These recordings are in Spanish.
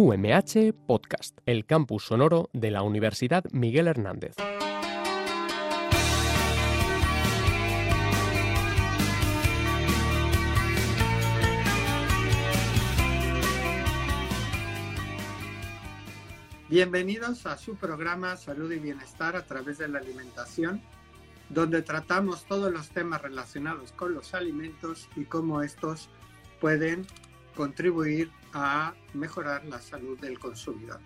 UMH Podcast, el campus sonoro de la Universidad Miguel Hernández. Bienvenidos a su programa Salud y Bienestar a través de la alimentación, donde tratamos todos los temas relacionados con los alimentos y cómo estos pueden contribuir a mejorar la salud del consumidor.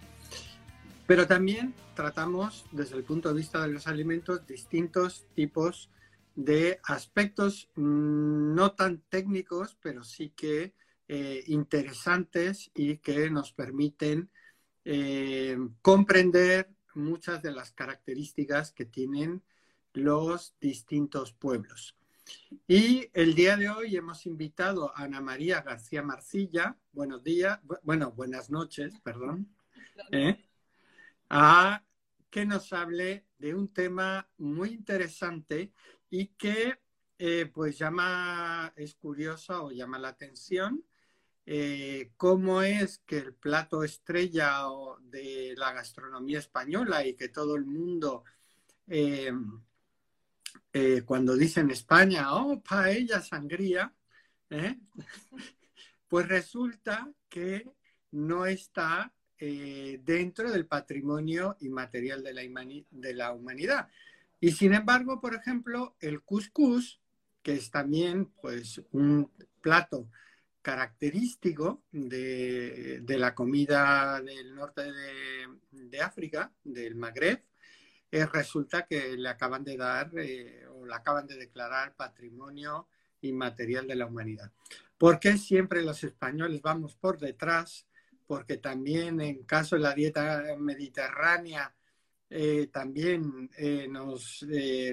Pero también tratamos desde el punto de vista de los alimentos distintos tipos de aspectos mm, no tan técnicos, pero sí que eh, interesantes y que nos permiten eh, comprender muchas de las características que tienen los distintos pueblos. Y el día de hoy hemos invitado a Ana María García Marcilla, buenos días, bueno, buenas noches, perdón, ¿eh? a que nos hable de un tema muy interesante y que eh, pues llama, es curioso o llama la atención, eh, cómo es que el plato estrella de la gastronomía española y que todo el mundo eh, cuando dicen España, oh, paella, sangría, ¿eh? pues resulta que no está eh, dentro del patrimonio inmaterial de la, de la humanidad. Y sin embargo, por ejemplo, el couscous, que es también pues, un plato característico de, la comida del norte de, de África, del Magreb, eh, resulta que le acaban de dar eh, o le acaban de declarar patrimonio inmaterial de la humanidad. ¿Por qué siempre los españoles vamos por detrás? Porque también en caso de la dieta mediterránea, eh, también nos,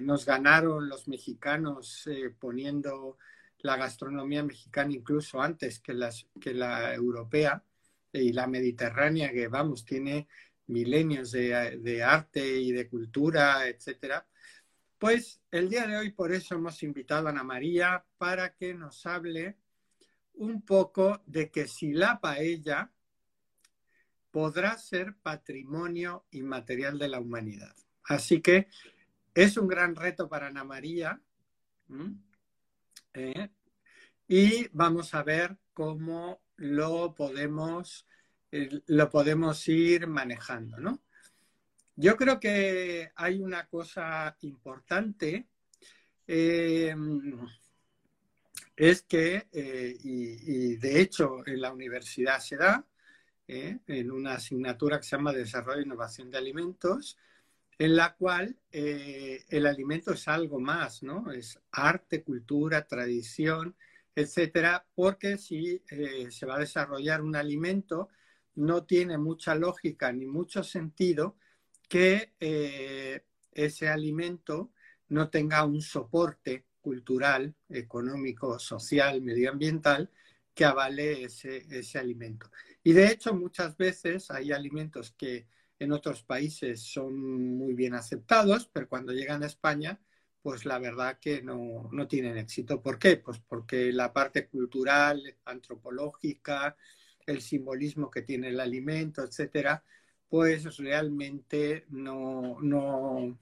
nos, ganaron los mexicanos poniendo la gastronomía mexicana incluso antes que, las, que la europea y la mediterránea, que vamos, tiene milenios de, arte y de cultura, etcétera. Pues el día de hoy por eso hemos invitado a Ana María para que nos hable un poco de que si la paella podrá ser patrimonio inmaterial de la humanidad. Así que es un gran reto para Ana María. ¿Eh? Y vamos a ver cómo lo podemos lo podemos ir manejando, ¿no? Yo creo que hay una cosa importante, eh, es que, eh, y, de hecho en la universidad se da, eh, en una asignatura que se llama Desarrollo e Innovación de Alimentos, en la cual el alimento es algo más, ¿no? Es arte, cultura, tradición, etcétera, porque si se va a desarrollar un alimento, no tiene mucha lógica ni mucho sentido que eh, ese alimento no tenga un soporte cultural, económico, social, medioambiental que avale ese, ese alimento. Y de hecho muchas veces hay alimentos que en otros países son muy bien aceptados, pero cuando llegan a España, pues la verdad que no, no tienen éxito. ¿Por qué? Pues porque la parte cultural, antropológica, el simbolismo que tiene el alimento, etcétera, pues realmente no, no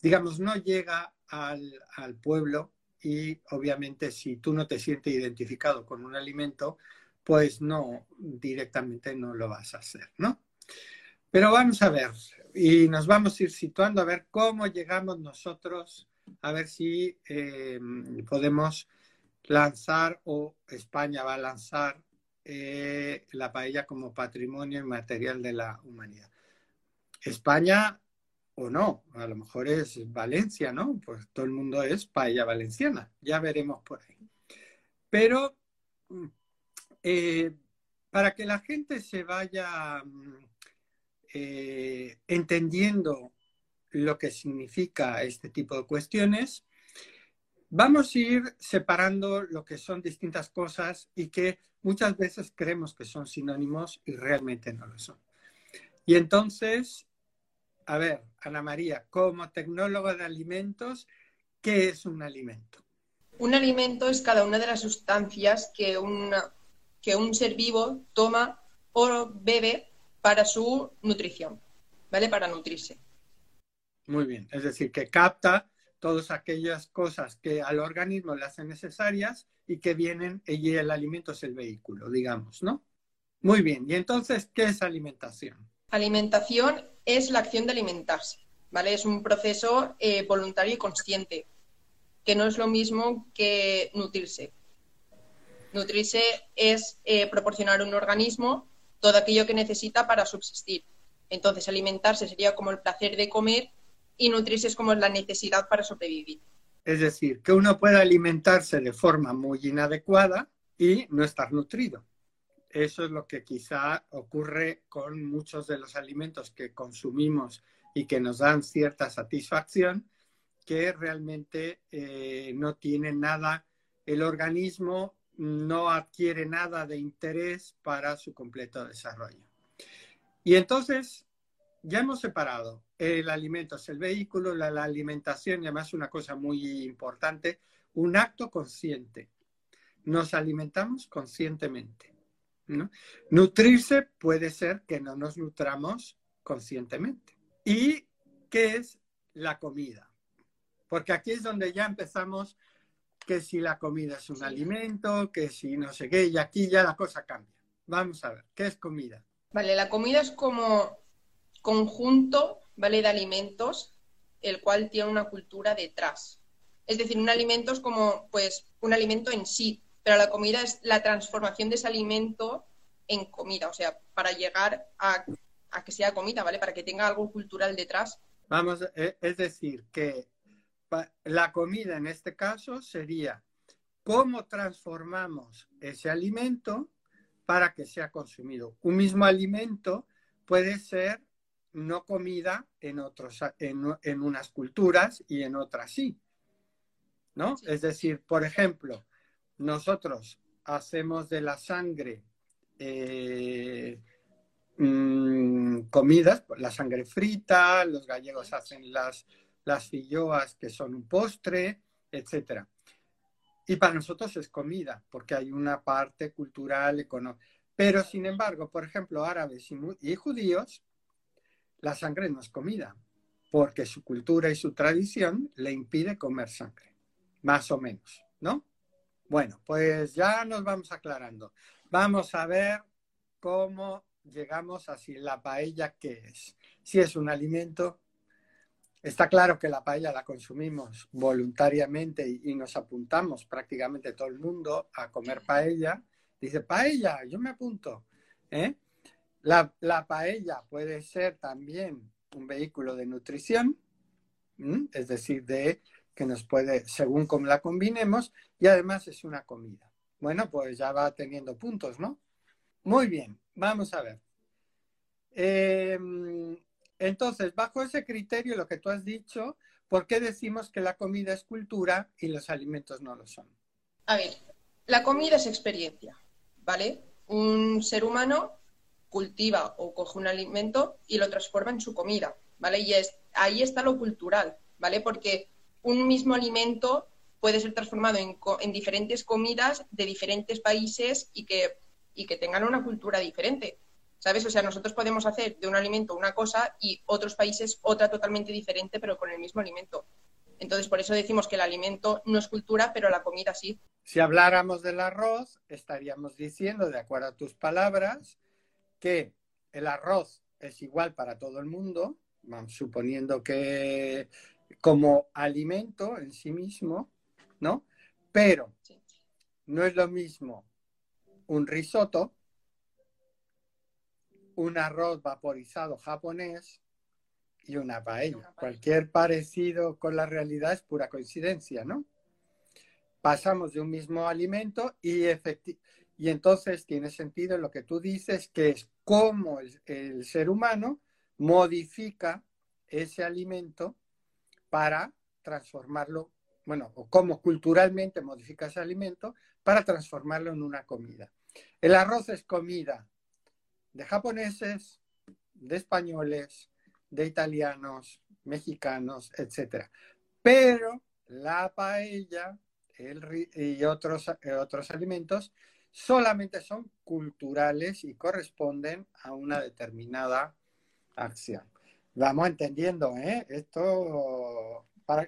digamos, no llega al, al, pueblo y obviamente si tú no te sientes identificado con un alimento, pues no, directamente no lo vas a hacer, ¿no? Pero vamos a ver, y nos vamos a ir situando a ver cómo llegamos nosotros, a ver si eh, podemos lanzar o España va a lanzar eh, la paella como patrimonio inmaterial de la humanidad. España o no, a lo mejor es Valencia, ¿no? Pues todo el mundo es paella valenciana, ya veremos por ahí. Pero eh, para que la gente se vaya mm, eh, entendiendo lo que significa este tipo de cuestiones, vamos a ir separando lo que son distintas cosas y que muchas veces creemos que son sinónimos y realmente no lo son. Y entonces, a ver, Ana María, como tecnóloga de alimentos, ¿qué es un alimento? Un alimento es cada una de las sustancias que, que un ser vivo toma o bebe para su nutrición, ¿vale? Para nutrirse. Muy bien, es decir, que capta todas aquellas cosas que al organismo le hacen necesarias y que vienen, y el alimento es el vehículo, digamos, ¿no? Muy bien, y entonces, ¿qué es alimentación? Alimentación es la acción de alimentarse, ¿vale? Es un proceso eh, voluntario y consciente, que no es lo mismo que nutrirse. Nutrirse es eh, proporcionar a un organismo todo aquello que necesita para subsistir. Entonces, alimentarse sería como el placer de comer y nutrirse es como la necesidad para sobrevivir. Es decir, que uno puede alimentarse de forma muy inadecuada y no estar nutrido. Eso es lo que quizá ocurre con muchos de los alimentos que consumimos y que nos dan cierta satisfacción, que realmente eh, no tiene nada, el organismo no adquiere nada de interés para su completo desarrollo. Y entonces, ya hemos separado el alimento es el vehículo, la, alimentación, y además una cosa muy importante, un acto consciente. Nos alimentamos conscientemente. Nutrirse puede ser que no nos nutramos conscientemente. ¿Y qué es la comida? Porque aquí es donde ya empezamos que si la comida es un alimento, que si no sé qué, y aquí ya la cosa cambia. Vamos a ver, ¿qué es comida? Vale, la comida es como conjunto, ¿vale? De alimentos, el cual tiene una cultura detrás. Es decir, un alimento es como, pues, un alimento en sí, pero la comida es la transformación de ese alimento en comida, o sea, para llegar a, que sea comida, ¿vale? Para que tenga algo cultural detrás. Vamos, e, es decir, que la comida en este caso sería cómo transformamos ese alimento para que sea consumido. Un mismo alimento puede ser no comida en, otros, en, unas culturas y en otras sí. ¿No? Es decir, por ejemplo, nosotros hacemos de la sangre eh, mm, comidas, la sangre frita, los gallegos hacen las, las filloas que son un postre, etc. Y para nosotros es comida, porque hay una parte cultural, económica. Pero, sin embargo, por ejemplo, árabes y judíos la sangre no es comida, porque su cultura y su tradición le impide comer sangre, más o menos, ¿no? Bueno, pues ya nos vamos aclarando. Vamos a ver cómo llegamos a si la paella qué es. Si es un alimento, está claro que la paella la consumimos voluntariamente y, nos apuntamos prácticamente todo el mundo a comer paella. Dice, paella, yo me apunto. ¿eh? La, paella puede ser también un vehículo de nutrición, es decir, de que nos puede, según cómo la combinemos, y además es una comida. Bueno, pues ya va teniendo puntos, ¿no? Muy bien, vamos a ver. Em, entonces, bajo ese criterio, lo que tú has dicho, ¿por qué decimos que la comida es cultura y los alimentos no lo son? A ver, la comida es experiencia, ¿vale? Un ser humano cultiva o coge un alimento y lo transforma en su comida, ¿vale? Y es, ahí está lo cultural, ¿vale? Porque un mismo alimento puede ser transformado en, en diferentes comidas de diferentes países y que, y que tengan una cultura diferente, ¿sabes? O sea, nosotros podemos hacer de un alimento una cosa y otros países otra totalmente diferente, pero con el mismo alimento. Entonces, por eso decimos que el alimento no es cultura, pero la comida sí. Si habláramos del arroz, estaríamos diciendo, de acuerdo a tus palabras, que el arroz es igual para todo el mundo, suponiendo que como alimento en sí mismo, ¿no? Pero no es lo mismo un risotto, un arroz vaporizado japonés y una paella. Cualquier parecido con la realidad es pura coincidencia, ¿no? Pasamos de un mismo alimento y efectivamente y entonces tiene sentido lo que tú dices, que es cómo el, ser humano modifica ese alimento para transformarlo, bueno, o cómo culturalmente modifica ese alimento para transformarlo en una comida. El arroz es comida de japoneses, de españoles, de italianos, mexicanos, etc. Pero la paella y otros, otros alimentos solamente son culturales y corresponden a una determinada acción. Vamos entendiendo, ¿eh? Esto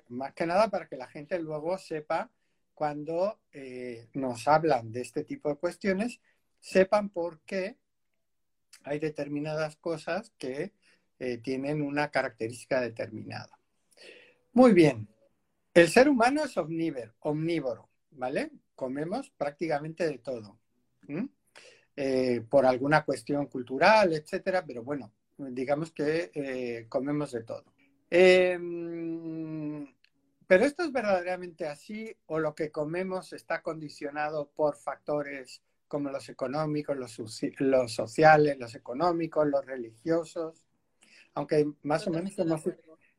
más que nada para que la gente luego sepa cuando eh, nos hablan de este tipo de cuestiones, sepan por qué hay determinadas cosas que eh, tienen una característica determinada. Muy bien. El ser humano es omnívoro, omnívoro ¿vale? Comemos prácticamente de todo. Eh, por alguna cuestión cultural, etcétera, pero bueno, digamos que comemos de todo. Em, pero esto es verdaderamente así o lo que comemos está condicionado por factores como los económicos, los, sociales, los económicos, los religiosos, aunque más o menos hemos,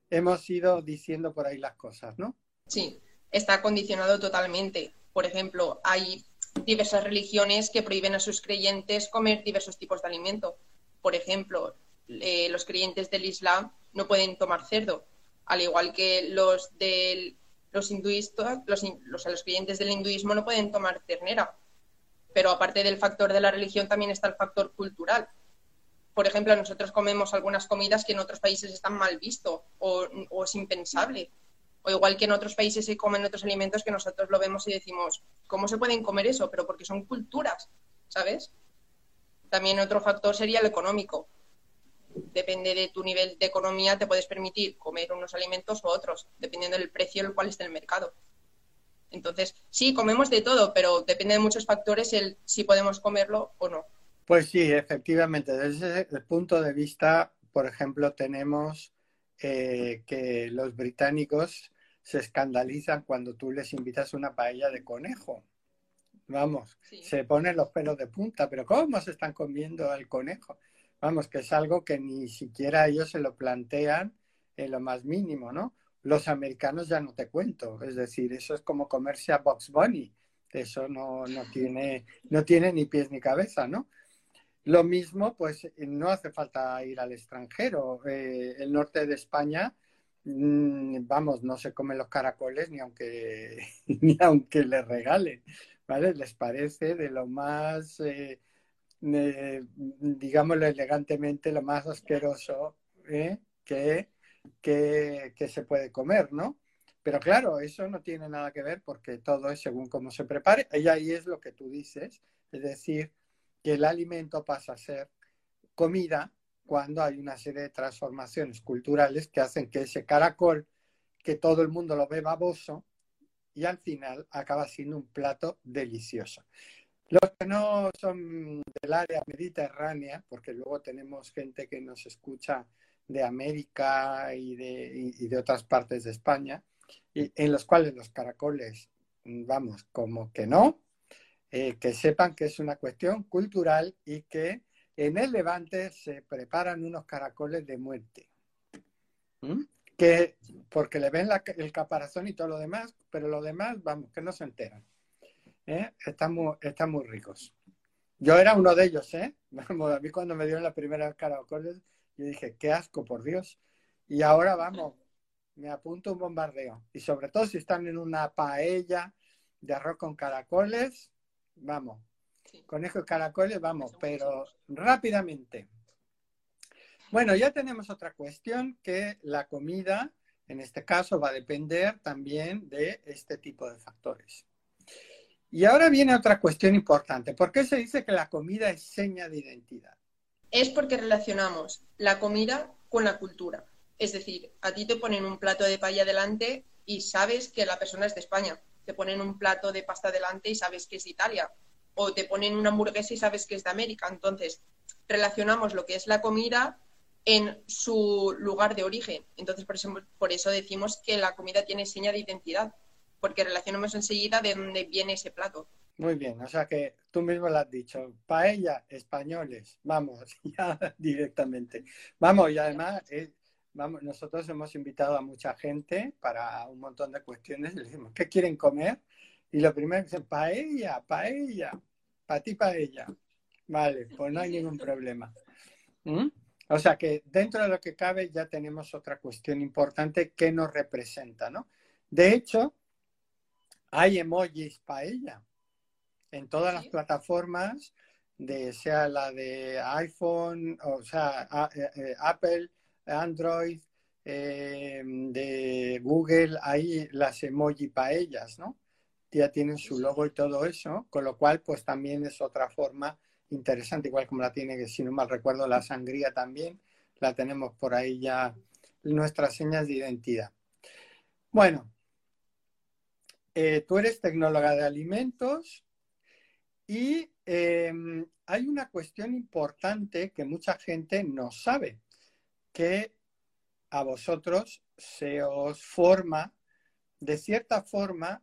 hemos ido diciendo por ahí las cosas, ¿no? Sí, está condicionado totalmente. Por ejemplo, hay diversas religiones que prohíben a sus creyentes comer diversos tipos de alimento. Por ejemplo, eh, los creyentes del Islam no pueden tomar cerdo, al igual que los de los hinduistas, los, los, los creyentes del hinduismo no pueden tomar ternera. Pero aparte del factor de la religión también está el factor cultural. Por ejemplo, nosotros comemos algunas comidas que en otros países están mal visto o, o es impensable. O igual que en otros países se comen otros alimentos que nosotros lo vemos y decimos, ¿cómo se pueden comer eso? Pero porque son culturas, ¿sabes? También otro factor sería el económico depende de tu nivel de economía, te puedes permitir comer unos alimentos u otros, dependiendo del precio el cual esté en el mercado. Entonces, sí, comemos de todo, pero depende de muchos factores el si podemos comerlo o no. Pues sí, efectivamente. Desde ese punto de vista, por ejemplo, tenemos eh, que los británicos se escandalizan cuando tú les invitas una paella de conejo. Vamos, se ponen los pelos de punta, pero ¿cómo se están comiendo al conejo? Vamos, que es algo que ni siquiera ellos se lo plantean en lo más mínimo, ¿no? Los americanos ya no te cuento, es decir, eso es como comerse a Box Bunny, eso no, no, tiene, no tiene ni pies ni cabeza, ¿no? Lo mismo, pues no hace falta ir al extranjero. Eh, el norte de España, mm, vamos, no se comen los caracoles ni aunque, ni aunque les regalen, ¿vale? Les parece de lo más... Eh, eh, digámoslo elegantemente, lo más asqueroso ¿eh? que, que, se puede comer, ¿no? Pero claro, eso no tiene nada que ver porque todo es según cómo se prepare. Y ahí es lo que tú dices, es decir, que el alimento pasa a ser comida cuando hay una serie de transformaciones culturales que hacen que ese caracol, que todo el mundo lo ve baboso, y al final acaba siendo un plato delicioso. Los que no son del área mediterránea, porque luego tenemos gente que nos escucha de América y de, de otras partes de España, y, en los cuales los caracoles, vamos, como que no, eh, que sepan que es una cuestión cultural y que en el Levante se preparan unos caracoles de muerte. Que, porque le ven el caparazón y todo lo demás, pero lo demás, vamos, que no se enteran. ¿eh? están, muy, están muy ricos. Yo era uno de ellos, ¿eh? A mí cuando me dieron la primera caracoles, yo dije, qué asco, por Dios. Y ahora vamos, me apunto un bombardeo. Y sobre todo si están en una paella de arroz con caracoles, vamos. Conejo y caracoles, vamos, pero rápidamente. Bueno, ya tenemos otra cuestión que la comida, en este caso, va a depender también de este tipo de factores. Y ahora viene otra cuestión importante. ¿Por qué se dice que la comida es seña de identidad? Es porque relacionamos la comida con la cultura. Es decir, a ti te ponen un plato de paella delante y sabes que la persona es de España. Te ponen un plato de pasta delante y sabes que es de Italia. O te ponen una hamburguesa y sabes que es de América. Entonces, relacionamos lo que es la comida en su lugar de origen. Entonces, por eso, por eso decimos que la comida tiene seña de identidad porque relacionamos enseguida de dónde viene ese plato. Muy bien, o sea que tú mismo lo has dicho, paella, españoles, vamos, ya directamente. Vamos, y además, eh, vamos, nosotros hemos invitado a mucha gente para un montón de cuestiones, le decimos, ¿qué quieren comer? Y lo primero que dicen, paella, paella, para ti paella. Vale, pues no hay ningún problema. ¿Mm? O sea que dentro de lo que cabe ya tenemos otra cuestión importante que nos representa, ¿no? De hecho, hay emojis paella. en todas las plataformas, de, sea la de iPhone, o sea, eh, eh, Apple, Android, eh, de Google, ahí las emoji para ellas, ¿no? Ya tienen su logo y todo eso, con lo cual, pues también es otra forma interesante, igual como la tiene, que si no mal recuerdo, la sangría también, la tenemos por ahí ya nuestras señas de identidad. Bueno, eh, tú eres tecnóloga de alimentos y em, hay una cuestión importante que mucha gente no sabe, que a vosotros se os forma de cierta forma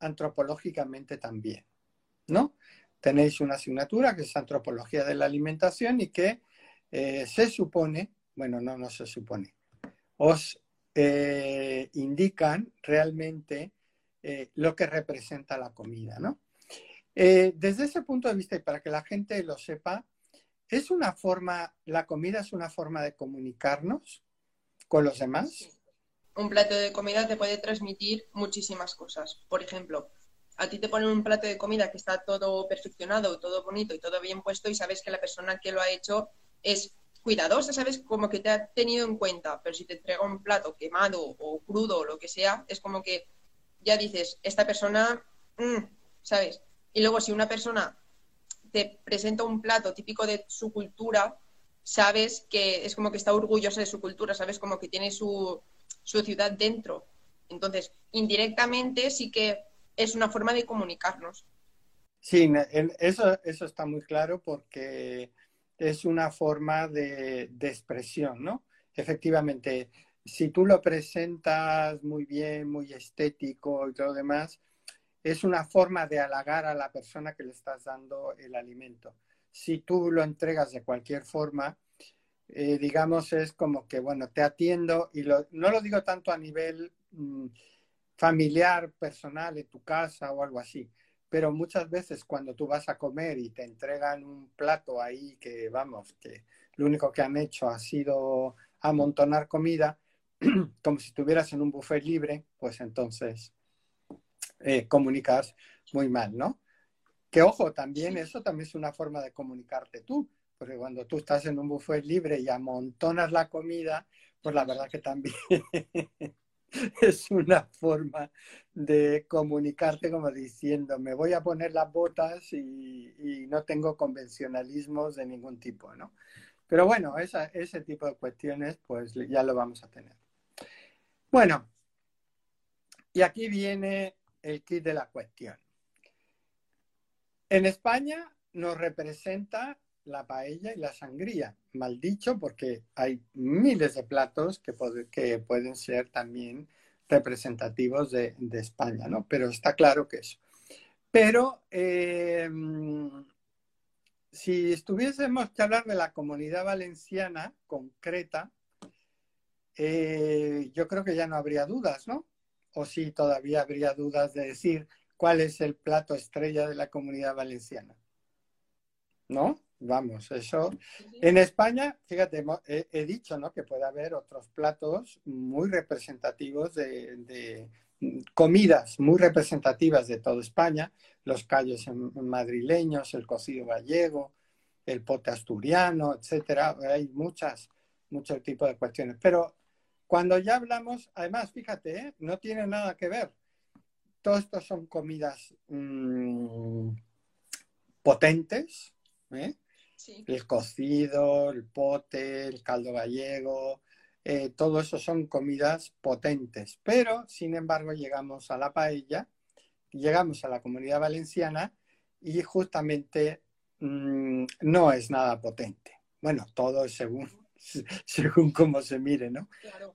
antropológicamente también, ¿no? Tenéis una asignatura que es antropología de la alimentación y que eh, se supone, bueno, no, no se supone, os eh, indican realmente eh, lo que representa la comida, ¿no? desde ese punto de vista, y para que la gente lo sepa, es una forma, la comida es una forma de comunicarnos con los demás. Un plato de comida te puede transmitir muchísimas cosas. Por ejemplo, a ti te ponen un plato de comida que está todo perfeccionado, todo bonito y todo bien puesto y sabes que la persona que lo ha hecho es cuidadosa, sabes como que te ha tenido en cuenta, pero si te entrega un plato quemado o crudo o lo que sea, es como que ya dices, esta persona, mm", ¿sabes? Y luego si una persona presenta un plato típico de su cultura, sabes que es como que está orgullosa de su cultura, sabes como que tiene su, su ciudad dentro. Entonces, indirectamente sí que es una forma de comunicarnos. Sí, eso, eso está muy claro porque es una forma de, de, expresión, ¿no? Efectivamente, si tú lo presentas muy bien, muy estético y todo lo demás, es una forma de halagar a la persona que le estás dando el alimento. Si tú lo entregas de cualquier forma, eh, digamos, es como que, bueno, te atiendo y no lo digo tanto a nivel mm, familiar, personal, en tu casa o algo así, pero muchas veces cuando tú vas a comer y te entregan un plato ahí que, vamos, que lo único que han hecho ha sido amontonar comida, como si estuvieras en un buffet libre, pues entonces eh, comunicas muy mal, ¿no? Que ojo, también eso también es una forma de comunicarte tú, porque cuando tú estás en un buffet libre y amontonas la comida, pues la verdad que también es una forma de comunicarte como diciendo, me voy a poner las botas y, no tengo convencionalismos de ningún tipo, ¿no? Pero bueno, ese tipo de cuestiones pues ya lo vamos a tener. Bueno, y aquí viene el kit de la cuestión. En España nos representa la paella y la sangría, mal dicho, porque hay miles de platos que, pueden ser también representativos de, España, ¿no? Pero está claro que eso. Pero eh, si estuviésemos que hablar de la comunidad valenciana concreta, eh, yo creo que ya no habría dudas, ¿no? O sí, todavía habría dudas de decir cuál es el plato estrella de la comunidad valenciana. ¿No? Vamos, eso. En España, fíjate, he, dicho ¿no? que puede haber otros platos muy representativos de, comidas muy representativas de toda España, los callos madrileños, el cocido gallego, el pote asturiano, etcétera. Hay muchas, muchos tipos de cuestiones. Pero cuando ya hablamos, además, fíjate, ¿eh? no tiene nada que ver todo esto son comidas mm, potentes, ¿eh? el cocido, el pote, el caldo gallego, eh, todo eso son comidas potentes. Pero, sin embargo, llegamos a la paella, llegamos a la comunidad valenciana y justamente mm, no es nada potente. Bueno, todo es según, según cómo se mire, ¿no?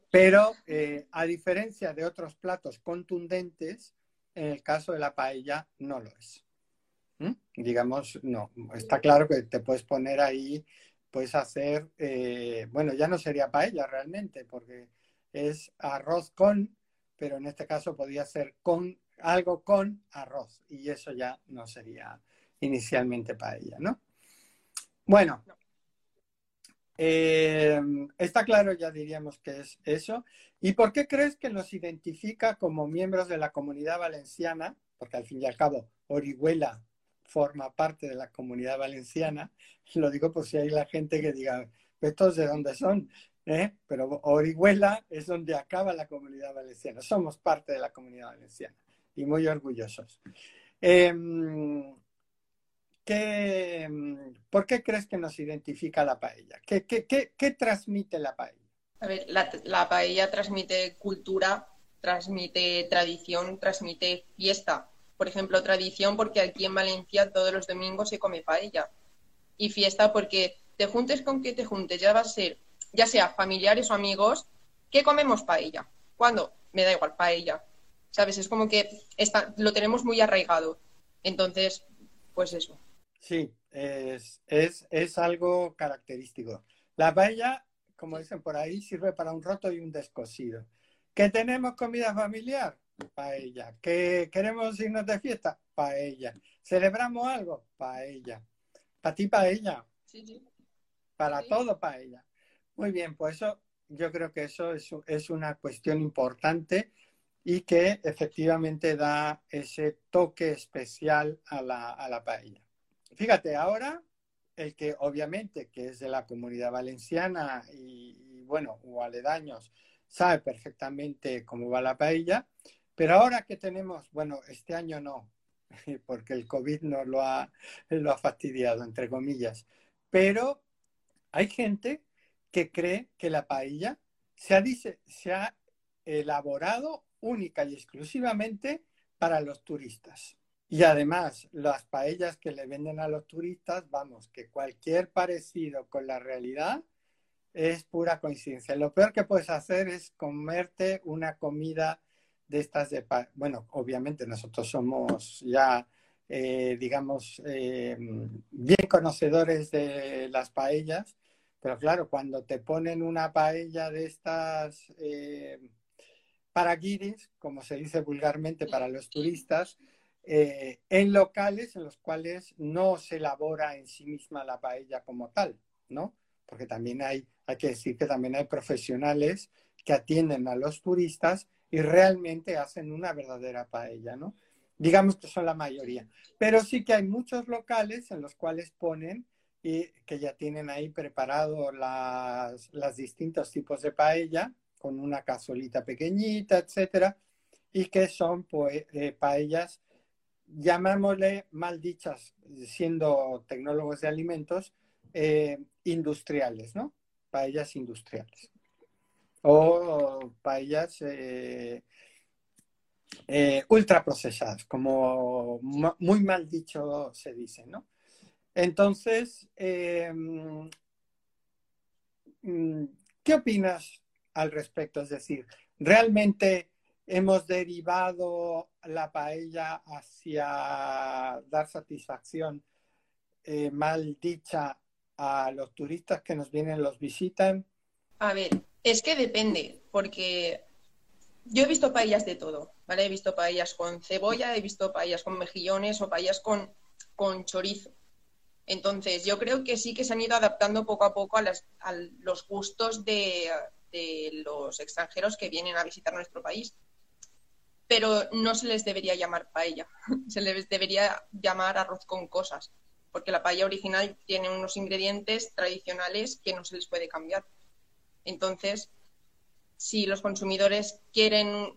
Pero eh, a diferencia de otros platos contundentes, en el caso de la paella no lo es. ¿Mm? Digamos, no. Está claro que te puedes poner ahí, puedes hacer, eh, bueno, ya no sería paella realmente, porque es arroz con, pero en este caso podría ser con algo con arroz, y eso ya no sería inicialmente paella, ¿no? Bueno, eh, está claro, ya diríamos que es eso. ¿Y por qué crees que nos identifica como miembros de la comunidad valenciana? Porque al fin y al cabo, Orihuela forma parte de la comunidad valenciana. Lo digo por si hay la gente que diga, ¿estos de dónde son? ¿Eh? Pero Orihuela es donde acaba la comunidad valenciana. Somos parte de la comunidad valenciana y muy orgullosos. Em, ¿Por qué crees que nos identifica la paella? ¿Qué, qué, transmite la paella? A ver, la, paella transmite cultura, transmite tradición, transmite fiesta. Por ejemplo, tradición porque aquí en Valencia todos los domingos se come paella. Y fiesta porque te juntes con que te juntes, ya va a ser, ya sea familiares o amigos, que comemos paella. ¿Cuándo? Me da igual, paella. ¿Sabes? Es como que está, lo tenemos muy arraigado. Entonces, pues eso. Sí, es, es, es algo característico. La paella, como dicen por ahí, sirve para un roto y un descosido. ¿Que tenemos comida familiar? Paella. ¿Que queremos irnos de fiesta? Paella. ¿Celebramos algo? Paella. ¿Para ti paella? Sí, sí. Para todo paella. Muy bien, pues eso, yo creo que eso es, es una cuestión importante y que efectivamente da ese toque especial a la, a la paella. Fíjate, ahora el que obviamente que es de la comunidad valenciana y, bueno, o aledaños, sabe perfectamente cómo va la paella, pero ahora que tenemos, bueno, este año no, porque el COVID nos lo ha, lo ha fastidiado, entre comillas, pero hay gente que cree que la paella se ha, se ha elaborado única y exclusivamente para los turistas. Y además, las paellas que le venden a los turistas, vamos, que cualquier parecido con la realidad es pura coincidencia. Lo peor que puedes hacer es comerte una comida de estas de... Bueno, obviamente nosotros somos ya, eh, digamos, eh, bien conocedores de las paellas, pero claro, cuando te ponen una paella de estas eh, para guiris, como se dice vulgarmente para los turistas, eh, en locales en los cuales no se elabora en sí misma la paella como tal, ¿no? Porque también hay, hay que decir que también hay profesionales que atienden a los turistas y realmente hacen una verdadera paella, ¿no? Digamos que son la mayoría. Pero sí que hay muchos locales en los cuales ponen y que ya tienen ahí preparado las, las distintos tipos de paella con una cazuelita pequeñita, etcétera, y que son pues, eh, paellas llamémosle mal dichas, siendo tecnólogos de alimentos, eh, industriales, ¿no? Paellas industriales. O paellas eh, eh, ultraprocesadas, como muy mal dicho se dice, ¿no? Entonces, mm, ¿qué opinas al respecto? Es decir, ¿realmente hemos derivado la paella hacia dar satisfacción eh, mal dicha a los turistas que nos vienen, los visitan? A ver, es que depende, porque yo he visto paellas de todo, ¿vale? He visto paellas con cebolla, he visto paellas con mejillones o paellas con, chorizo. Entonces, yo creo que sí que se han ido adaptando poco a poco a, a los gustos de los extranjeros que vienen a visitar nuestro país pero no se les debería llamar paella, se les debería llamar arroz con cosas, porque la paella original tiene unos ingredientes tradicionales que no se les puede cambiar. Entonces, si los consumidores quieren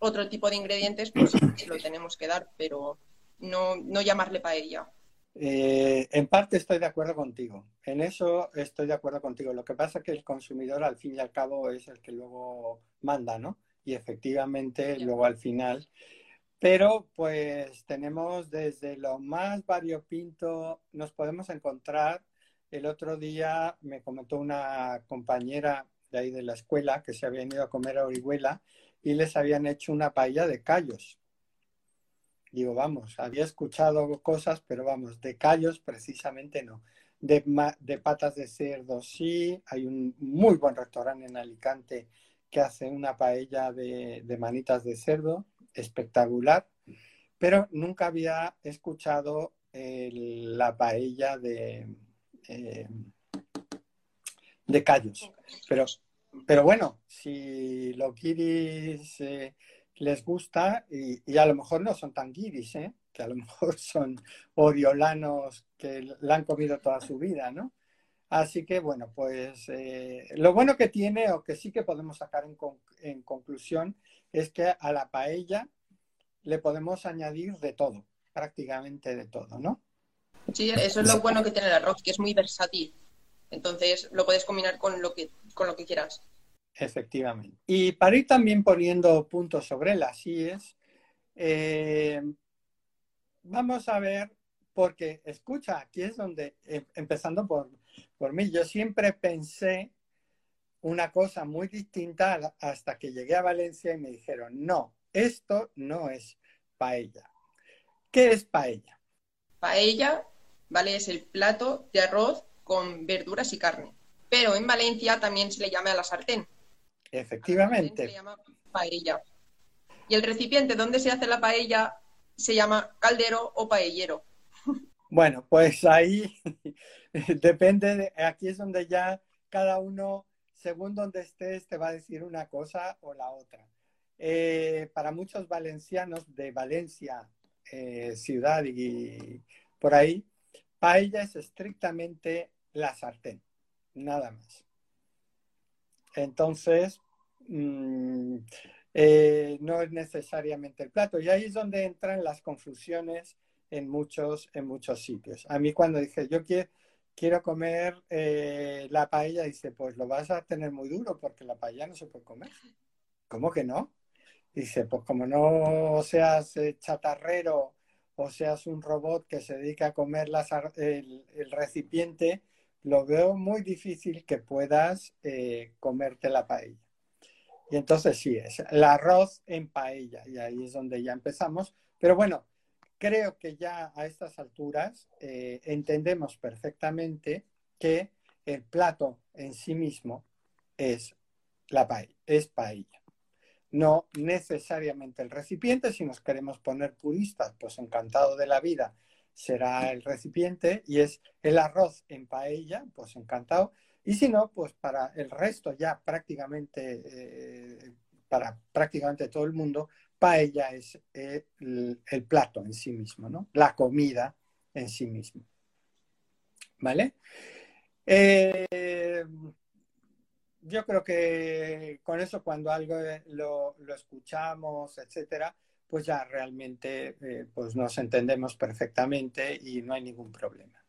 otro tipo de ingredientes, pues lo tenemos que dar, pero no, no llamarle paella. Eh, en parte estoy de acuerdo contigo. En eso estoy de acuerdo contigo. Lo que pasa es que el consumidor, al fin y al cabo, es el que luego manda, ¿no? Y efectivamente luego al final. Pero pues tenemos desde lo más variopinto, nos podemos encontrar. El otro día me comentó una compañera de ahí de la escuela que se habían ido a comer a Orihuela y les habían hecho una paella de callos. Digo, vamos, había escuchado cosas, pero vamos, de callos precisamente no. De, de patas de cerdo sí, hay un muy buen restaurante en Alicante que hace una paella de, manitas de cerdo espectacular, pero nunca había escuchado la paella de, eh, de callos. Pero, pero bueno, si los guiris eh, les gusta, y, a lo mejor no son tan guiris, ¿eh? que a lo mejor son oriolanos que la han comido toda su vida, ¿no? Así que, bueno, pues eh, lo bueno que tiene o que sí que podemos sacar en, conclusión es que a la paella le podemos añadir de todo, prácticamente de todo, ¿no? Sí, eso es lo bueno que tiene el arroz, que es muy versátil. Entonces lo puedes combinar con lo que, con lo que quieras. Efectivamente. Y para ir también poniendo puntos sobre las IES, eh, vamos a ver, porque escucha, aquí es donde, em, empezando por por mí. Yo siempre pensé una cosa muy distinta hasta que llegué a Valencia y me dijeron, no, esto no es paella. ¿Qué es paella? Paella, ¿vale? Es el plato de arroz con verduras y carne. Pero en Valencia también se le llama a la sartén. Efectivamente. se le llama paella. Y el recipiente donde se hace la paella se llama caldero o paellero. Bueno, pues ahí depende, de, aquí es donde ya cada uno, según donde estés, te va a decir una cosa o la otra. Eh, para muchos valencianos de Valencia, eh, ciudad y por ahí, paella es estrictamente la sartén, nada más. Entonces, mm, eh, no es necesariamente el plato. Y ahí es donde entran las confusiones en muchos, en muchos sitios. A mí cuando dije, yo quiero, quiero comer eh, la paella, dice, pues lo vas a tener muy duro porque la paella no se puede comer. ¿Cómo que no? Dice, pues como no seas eh, chatarrero o seas un robot que se dedica a comer el, recipiente, lo veo muy difícil que puedas eh, comerte la paella. Y entonces sí, es el arroz en paella, y ahí es donde ya empezamos. Pero bueno, creo que ya a estas alturas eh, entendemos perfectamente que el plato en sí mismo es la paella, es paella. No necesariamente el recipiente, si nos queremos poner puristas, pues encantado de la vida será el recipiente y es el arroz en paella, pues encantado. Y si no, pues para el resto ya prácticamente, eh, para prácticamente todo el mundo, paella es eh, el, plato en sí mismo, ¿no? La comida en sí mismo. ¿Vale? Eh, yo creo que con eso cuando algo lo, escuchamos, etcétera, pues ya realmente eh, pues nos entendemos perfectamente y no hay ningún problema.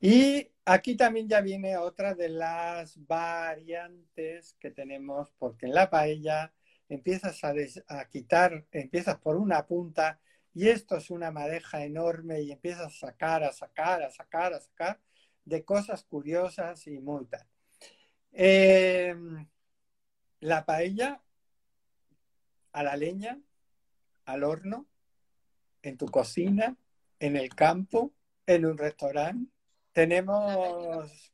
Y aquí también ya viene otra de las variantes que tenemos, porque en la paella empiezas a, quitar, empiezas por una punta y esto es una madeja enorme y empiezas a sacar, a sacar, a sacar, a sacar de cosas curiosas y muy tal. Em, la paella a la leña, al horno, en tu cocina, en el campo, en un restaurante. Tenemos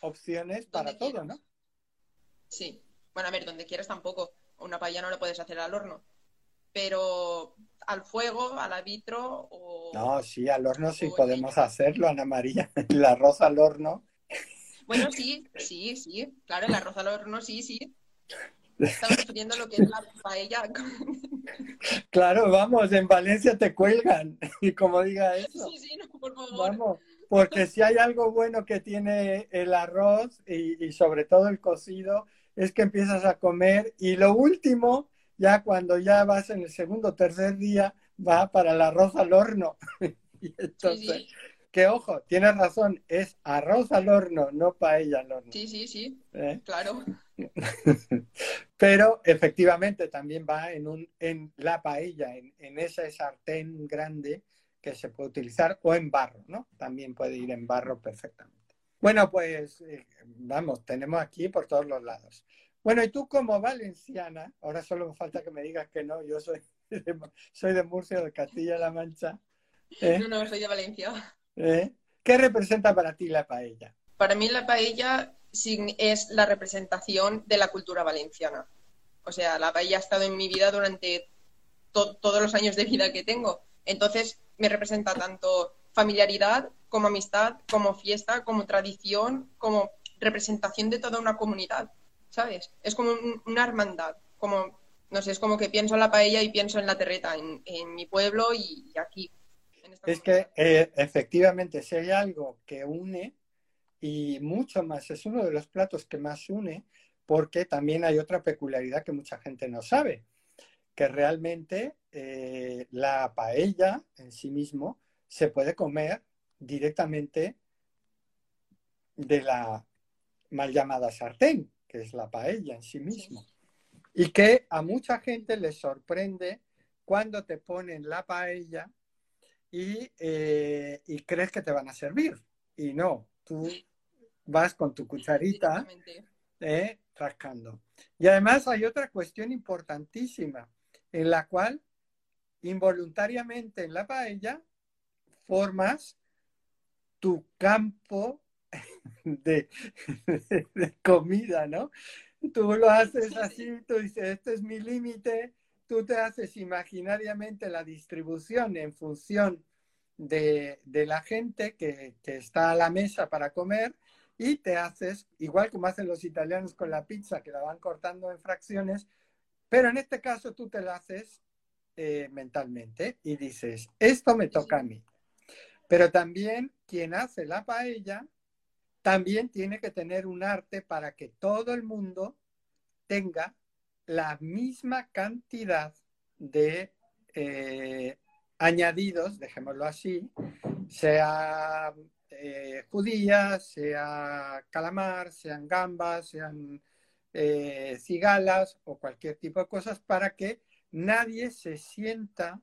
opciones para todo, ¿no? Sí. Bueno, a ver, donde quieras tampoco una paella no la puedes hacer al horno, pero al fuego, al vitro o... No, sí, al horno sí podemos hacerlo, Ana María. El arroz al horno. Bueno, sí, sí, sí, claro, el arroz al horno, sí, sí. Estamos pidiendo lo que es la paella. Claro, vamos, en Valencia te cuelgan. Y como diga eso. Sí, sí, no, por favor. Vamos, porque si hay algo bueno que tiene el arroz y, y sobre todo el cocido, es que empiezas a comer y lo último, ya cuando ya vas en el segundo o tercer día, va para el arroz al horno. y entonces, que ojo, tienes razón, es arroz al horno, no paella al horno. Sí, sí, sí, ¿Eh? claro. Pero efectivamente también va en, un, en la paella, en, en esa sartén grande que se puede utilizar o en barro, ¿no? También puede ir en barro perfectamente. Bueno, pues eh, vamos, tenemos aquí por todos los lados. Bueno, y tú como valenciana, ahora solo me falta que me digas que no, yo soy de, soy de Murcia, de Castilla-La Mancha. ¿eh? No, no, soy de Valencia. ¿Eh? ¿Qué representa para ti la paella? Para mí la paella es la representación de la cultura valenciana. O sea, la paella ha estado en mi vida durante todos los años de vida que tengo. Entonces, me representa tanto familiaridad como amistad, como fiesta, como tradición, como representación de toda una comunidad, ¿sabes? Es como una hermandad, como no sé, es como que pienso en la paella y pienso en la terreta, en, en mi pueblo y, aquí. es que eh, efectivamente, si hay algo que une y mucho más, es uno de los platos que más une, porque también hay otra peculiaridad que mucha gente no sabe, que realmente eh, la paella en sí mismo se puede comer directamente de la mal llamada sartén, que es la paella en sí mismo. Y que a mucha gente le sorprende cuando te ponen la paella y, eh, y, crees que te van a servir. Y no, tú vas con tu cucharita eh, rascando. Y además hay otra cuestión importantísima en la cual involuntariamente en la paella formas tu campo de, comida, ¿no? Tú lo haces así, tú dices, este es mi límite, tú te haces imaginariamente la distribución en función de, la gente que, que, está a la mesa para comer y te haces, igual como hacen los italianos con la pizza, que la van cortando en fracciones, pero en este caso tú te la haces eh, mentalmente y dices, esto me toca a mí. Pero también quien hace la paella también tiene que tener un arte para que todo el mundo tenga la misma cantidad de eh, añadidos, dejémoslo así, sea eh, judías, sea calamar, sean gambas, sean eh, cigalas o cualquier tipo de cosas para que nadie se sienta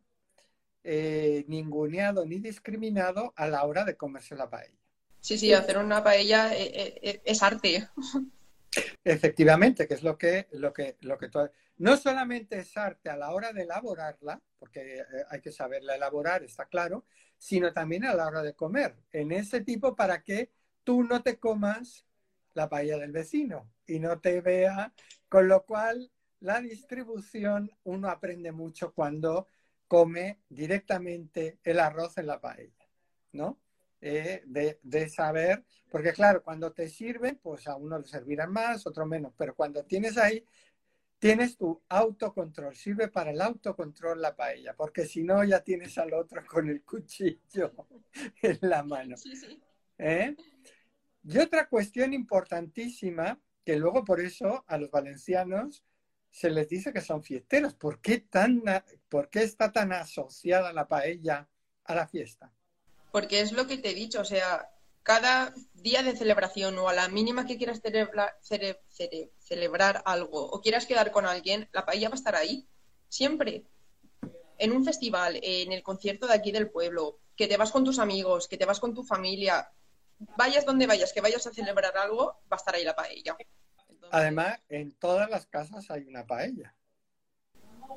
eh, ninguneado ni discriminado a la hora de comerse la paella. Sí, sí, hacer una paella es arte. Efectivamente, que es lo que, lo que, lo que no solamente es arte a la hora de elaborarla, porque hay que saberla elaborar, está claro, sino también a la hora de comer. En ese tipo para que tú no te comas la paella del vecino y no te vea, con lo cual la distribución uno aprende mucho cuando come directamente el arroz en la paella, ¿no? Eh, de, de, saber, porque claro, cuando te sirven, pues a uno le servirán más, otro menos, pero cuando tienes ahí, tienes tu autocontrol, sirve para el autocontrol la paella, porque si no ya tienes al otro con el cuchillo en la mano. ¿Eh? Y otra cuestión importantísima, que luego por eso a los valencianos se les dice que son fiesteros. ¿Por qué, tan, ¿Por qué está tan asociada la paella a la fiesta? Porque es lo que te he dicho, o sea, cada día de celebración o a la mínima que quieras celebrar algo o quieras quedar con alguien, la paella va a estar ahí, siempre. En un festival, en el concierto de aquí del pueblo, que te vas con tus amigos, que te vas con tu familia, vayas donde vayas, que vayas a celebrar algo, va a estar ahí la paella. Además, en todas las casas hay una paella.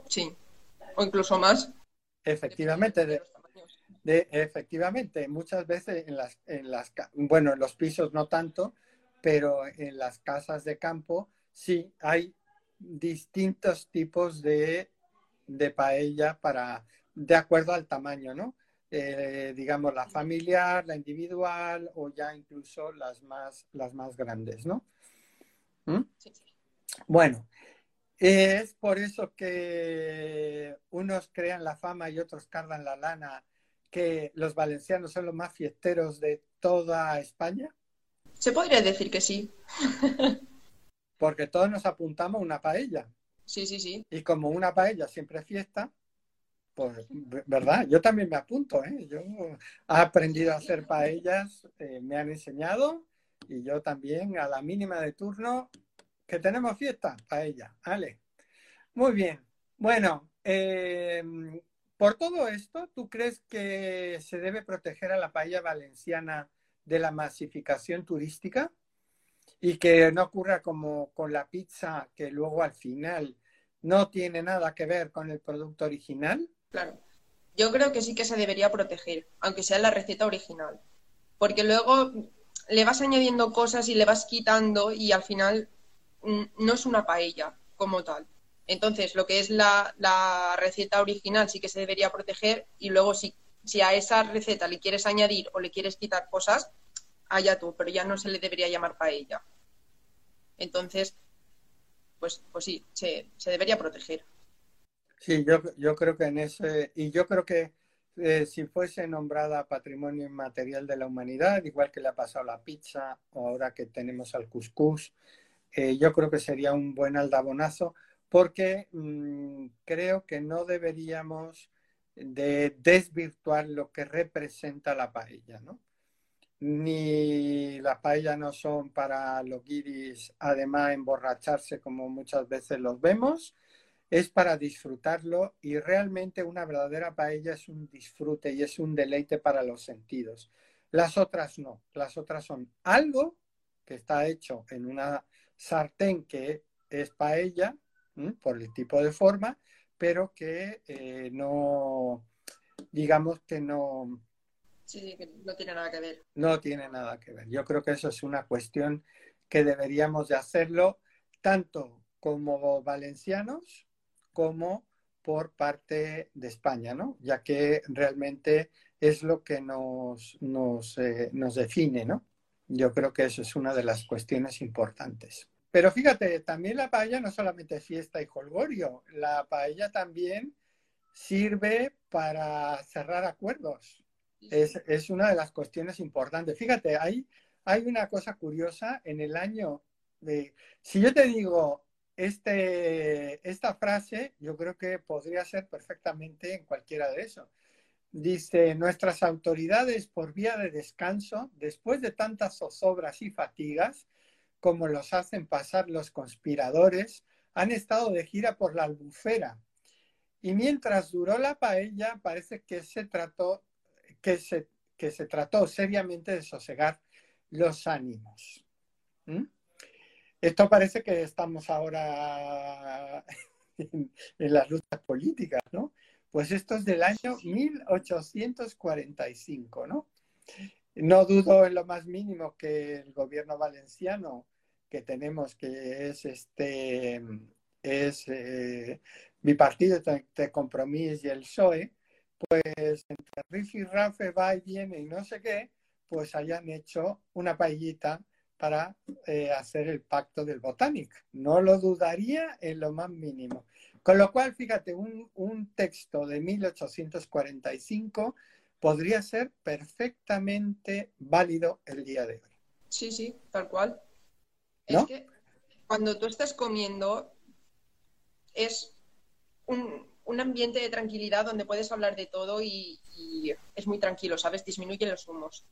Sí, o incluso más. Efectivamente, efectivamente, muchas veces en las, en las, bueno, en los pisos no tanto, pero en las casas de campo sí hay distintos tipos de, de paella para, de acuerdo al tamaño, ¿no? Eh, digamos, la familiar, la individual o ya incluso las más, las más grandes, ¿no? ¿Mm? Bueno, es por eso que unos crean la fama y otros cargan la lana que los valencianos son los más fiesteros de toda España? Se podría decir que sí. Porque todos nos apuntamos a una paella. Sí, sí, sí. Y como una paella siempre es fiesta, pues, ¿verdad? Yo también me apunto, ¿eh? Yo he aprendido a hacer paellas, eh, me han enseñado y yo también a la mínima de turno, que tenemos fiesta, paella, ¿vale? Muy bien. Bueno, eh, por todo esto, ¿tú crees que se debe proteger a la paella valenciana de la masificación turística? Y que no ocurra como con la pizza, que luego al final no tiene nada que ver con el producto original. Claro. Yo creo que sí que se debería proteger, aunque sea la receta original. Porque luego le vas añadiendo cosas y le vas quitando y al final mm, no es una paella como tal. Entonces, lo que es la, receta original sí que se debería proteger y luego si, si a esa receta le quieres añadir o le quieres quitar cosas, allá tú, pero ya no se le debería llamar paella. Entonces, pues, pues sí, se, debería proteger. Sí, yo, yo creo que en ese, y yo creo que eh, si fuese nombrada Patrimonio Inmaterial de la Humanidad, igual que le ha pasado la pizza o ahora que tenemos al cuscús, eh, yo creo que sería un buen aldabonazo porque mm, creo que no deberíamos de desvirtuar lo que representa la paella, ¿no? Ni la paella no son para los guiris, además emborracharse como muchas veces los vemos, es para disfrutarlo y realmente una verdadera paella es un disfrute y es un deleite para los sentidos. Las otras no, las otras son algo que está hecho en una sartén que es paella por el tipo de forma, pero que eh, no, digamos que no... Sí, que no tiene nada que ver. No tiene nada que ver. Yo creo que eso es una cuestión que deberíamos de hacerlo tanto como valencianos como por parte de España, ¿no? Ya que realmente es lo que nos, nos, eh, nos define, ¿no? Yo creo que eso es una de las cuestiones importantes. Pero fíjate, también la paella no solamente fiesta y jolgorio, la paella también sirve para cerrar acuerdos. Es, es, una de las cuestiones importantes. Fíjate, hay, hay una cosa curiosa en el año de, si yo te digo, este, esta frase yo creo que podría ser perfectamente en cualquiera de esos. Dice, nuestras autoridades por vía de descanso, después de tantas zozobras y fatigas, como los hacen pasar los conspiradores, han estado de gira por la albufera. Y mientras duró la paella, parece que se trató, que se, trató seriamente de sosegar los ánimos. ¿Mm? Esto parece que estamos ahora en, las luchas políticas, ¿no? Pues esto es del año 1845, ¿no? No dudo en lo más mínimo que el gobierno valenciano que tenemos, que es este, es eh, mi partido de compromiso y el PSOE, pues entre Riff y Rafe va y viene y no sé qué, pues hayan hecho una paellita para eh, hacer el pacto del Botanic. No lo dudaría en lo más mínimo. Con lo cual, fíjate, un, un texto de 1845 podría ser perfectamente válido el día de hoy. Sí, sí, tal cual. Es que cuando tú estás comiendo es un, un, ambiente de tranquilidad donde puedes hablar de todo y, y es muy tranquilo, ¿sabes? Disminuye los humos.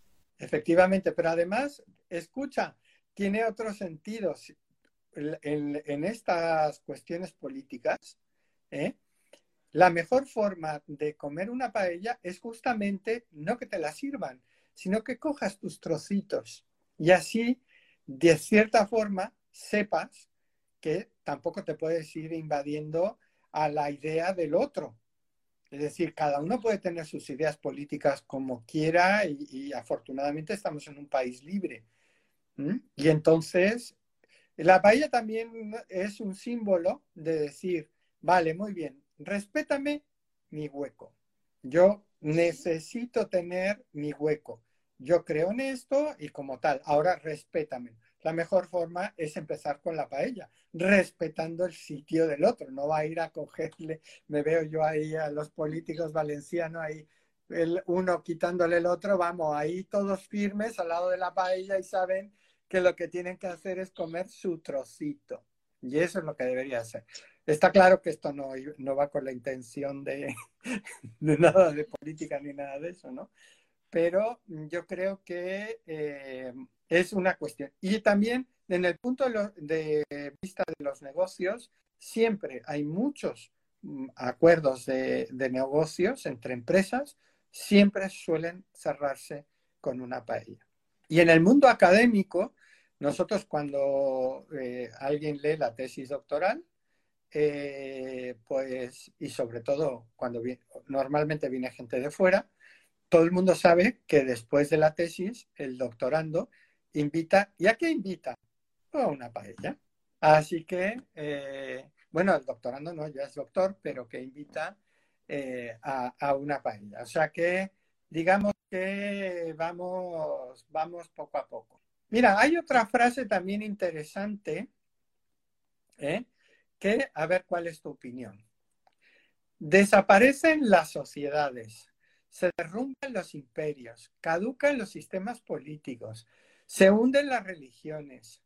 Efectivamente, pero además, escucha, tiene otros sentidos en, estas cuestiones políticas. ¿eh? La mejor forma de comer una paella es justamente no que te la sirvan, sino que cojas tus trocitos y así, de cierta forma, sepas que tampoco te puedes ir invadiendo a la idea del otro, es decir, cada uno puede tener sus ideas políticas como quiera y, afortunadamente estamos en un país libre. Y entonces, la paella también es un símbolo de decir, vale, muy bien, respétame mi hueco. Yo necesito tener mi hueco. Yo creo en esto y como tal, ahora respétame la mejor forma es empezar con la paella, respetando el sitio del otro. No va a ir a cogerle, me veo yo ahí a los políticos valencianos ahí, el uno quitándole el otro, vamos, ahí todos firmes al lado de la paella y saben que lo que tienen que hacer es comer su trocito. Y eso es lo que debería hacer. Está claro que esto no, no va con la intención de, nada de política ni nada de eso, ¿no? Pero yo creo que eh, es una cuestión. Y también en el punto de, vista de los negocios, siempre hay muchos mm, acuerdos de, negocios entre empresas, siempre suelen cerrarse con una paella. Y en el mundo académico, nosotros cuando eh, alguien lee la tesis doctoral, eh, pues, y sobre todo cuando normalmente viene gente de fuera, todo el mundo sabe que después de la tesis, el doctorando invita, ¿y a qué invita? A una paella. Así que, eh, bueno, el doctorando no, ya es doctor, pero que invita eh, a, una paella. O sea que, digamos que vamos, vamos poco a poco. Mira, hay otra frase también interesante, ¿eh? que a ver cuál es tu opinión. Desaparecen las sociedades, se derrumban los imperios, caducan los sistemas políticos, se hunden las religiones,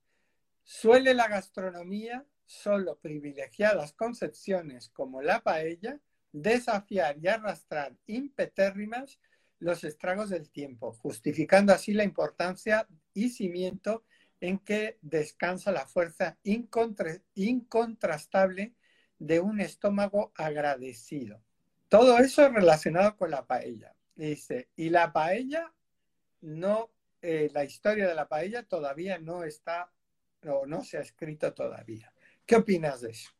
suele la gastronomía solo privilegiadas concepciones como la paella desafiar y arrastrar impetérrimas los estragos del tiempo, justificando así la importancia y cimiento en que descansa la fuerza incontrastable de un estómago agradecido. Todo eso relacionado con la paella. Dice, y la paella no, eh, la historia de la paella todavía no está o no se ha escrito todavía. ¿Qué opinas de eso?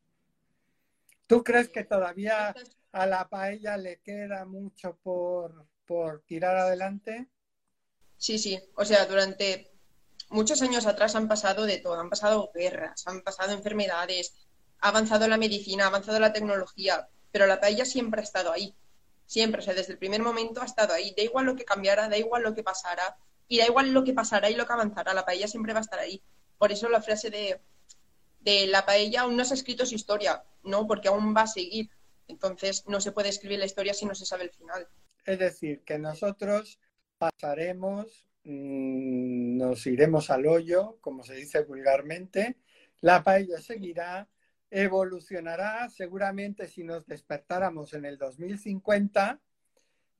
¿Tú crees que todavía a la paella le queda mucho por, por tirar adelante? Sí, sí. O sea, durante muchos años atrás han pasado de todo. Han pasado guerras, han pasado enfermedades, ha avanzado la medicina, ha avanzado la tecnología, pero la paella siempre ha estado ahí. Siempre, o sea, desde el primer momento ha estado ahí. Da igual lo que cambiara, da igual lo que pasara, y da igual lo que pasará y lo que avanzará, la paella siempre va a estar ahí. Por eso la frase de, de la paella aún no se ha escrito su historia, ¿no? Porque aún va a seguir. Entonces no se puede escribir la historia si no se sabe el final. Es decir, que nosotros pasaremos, mm, nos iremos al hoyo, como se dice vulgarmente, la paella seguirá, evolucionará, seguramente si nos despertáramos en el 2050,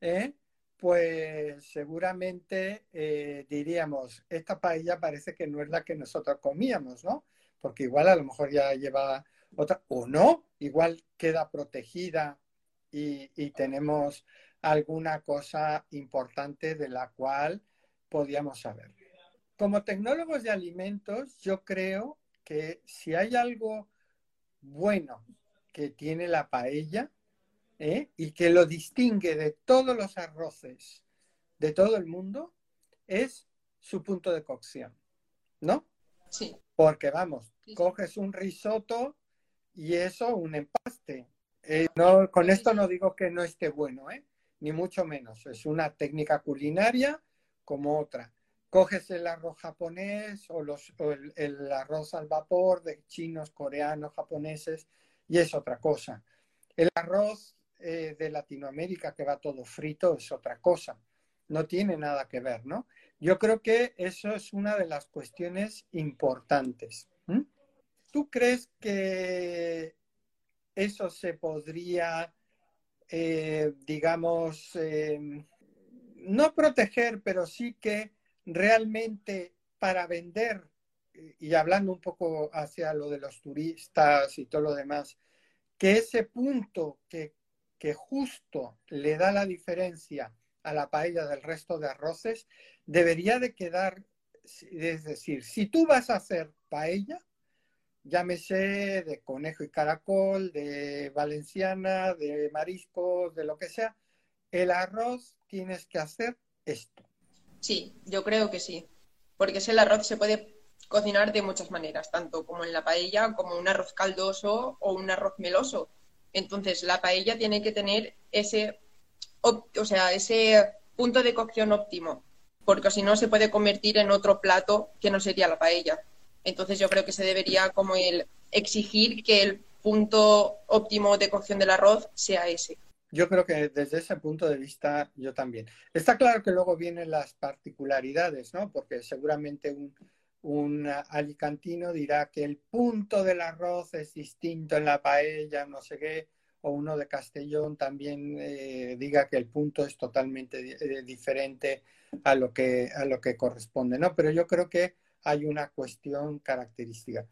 ¿eh? Pues seguramente eh, diríamos, esta paella parece que no es la que nosotros comíamos, ¿no? Porque igual a lo mejor ya lleva otra, o no, igual queda protegida y, y tenemos alguna cosa importante de la cual podíamos saber. Como tecnólogos de alimentos, yo creo que si hay algo bueno que tiene la paella ¿eh? y que lo distingue de todos los arroces de todo el mundo, es su punto de cocción, ¿no? Sí. Porque vamos, coges un risotto y eso, un empaste. Eh, no, con esto no digo que no esté bueno, ¿eh? ni mucho menos. Es una técnica culinaria como otra. Coges el arroz japonés o, los, el, arroz al vapor de chinos, coreanos, japoneses y es otra cosa. El arroz eh, de Latinoamérica que va todo frito es otra cosa. No tiene nada que ver, ¿no? Yo creo que eso es una de las cuestiones importantes. ¿Tú crees que eso se podría, eh, digamos, em, no proteger, pero sí que realmente para vender, y hablando un poco hacia lo de los turistas y todo lo demás, que ese punto que, que justo le da la diferencia a la paella del resto de arroces, debería de quedar, es decir, si tú vas a hacer paella, llámese de conejo y caracol, de valenciana, de mariscos, de lo que sea, el arroz tienes que hacer esto. Sí, yo creo que sí, porque ese arroz se puede cocinar de muchas maneras, tanto como en la paella, como un arroz caldoso o un arroz meloso. Entonces, la paella tiene que tener ese, o sea, ese punto de cocción óptimo, porque si no se puede convertir en otro plato que no sería la paella. Entonces yo creo que se debería como el exigir que el punto óptimo de cocción del arroz sea ese. Yo creo que desde ese punto de vista yo también. Está claro que luego vienen las particularidades, ¿no? Porque seguramente un, un alicantino dirá que el punto del arroz es distinto en la paella, no sé qué, o uno de Castellón también eh, diga que el punto es totalmente eh, diferente a lo que a lo que corresponde, ¿no? Pero yo creo que hay una cuestión característica.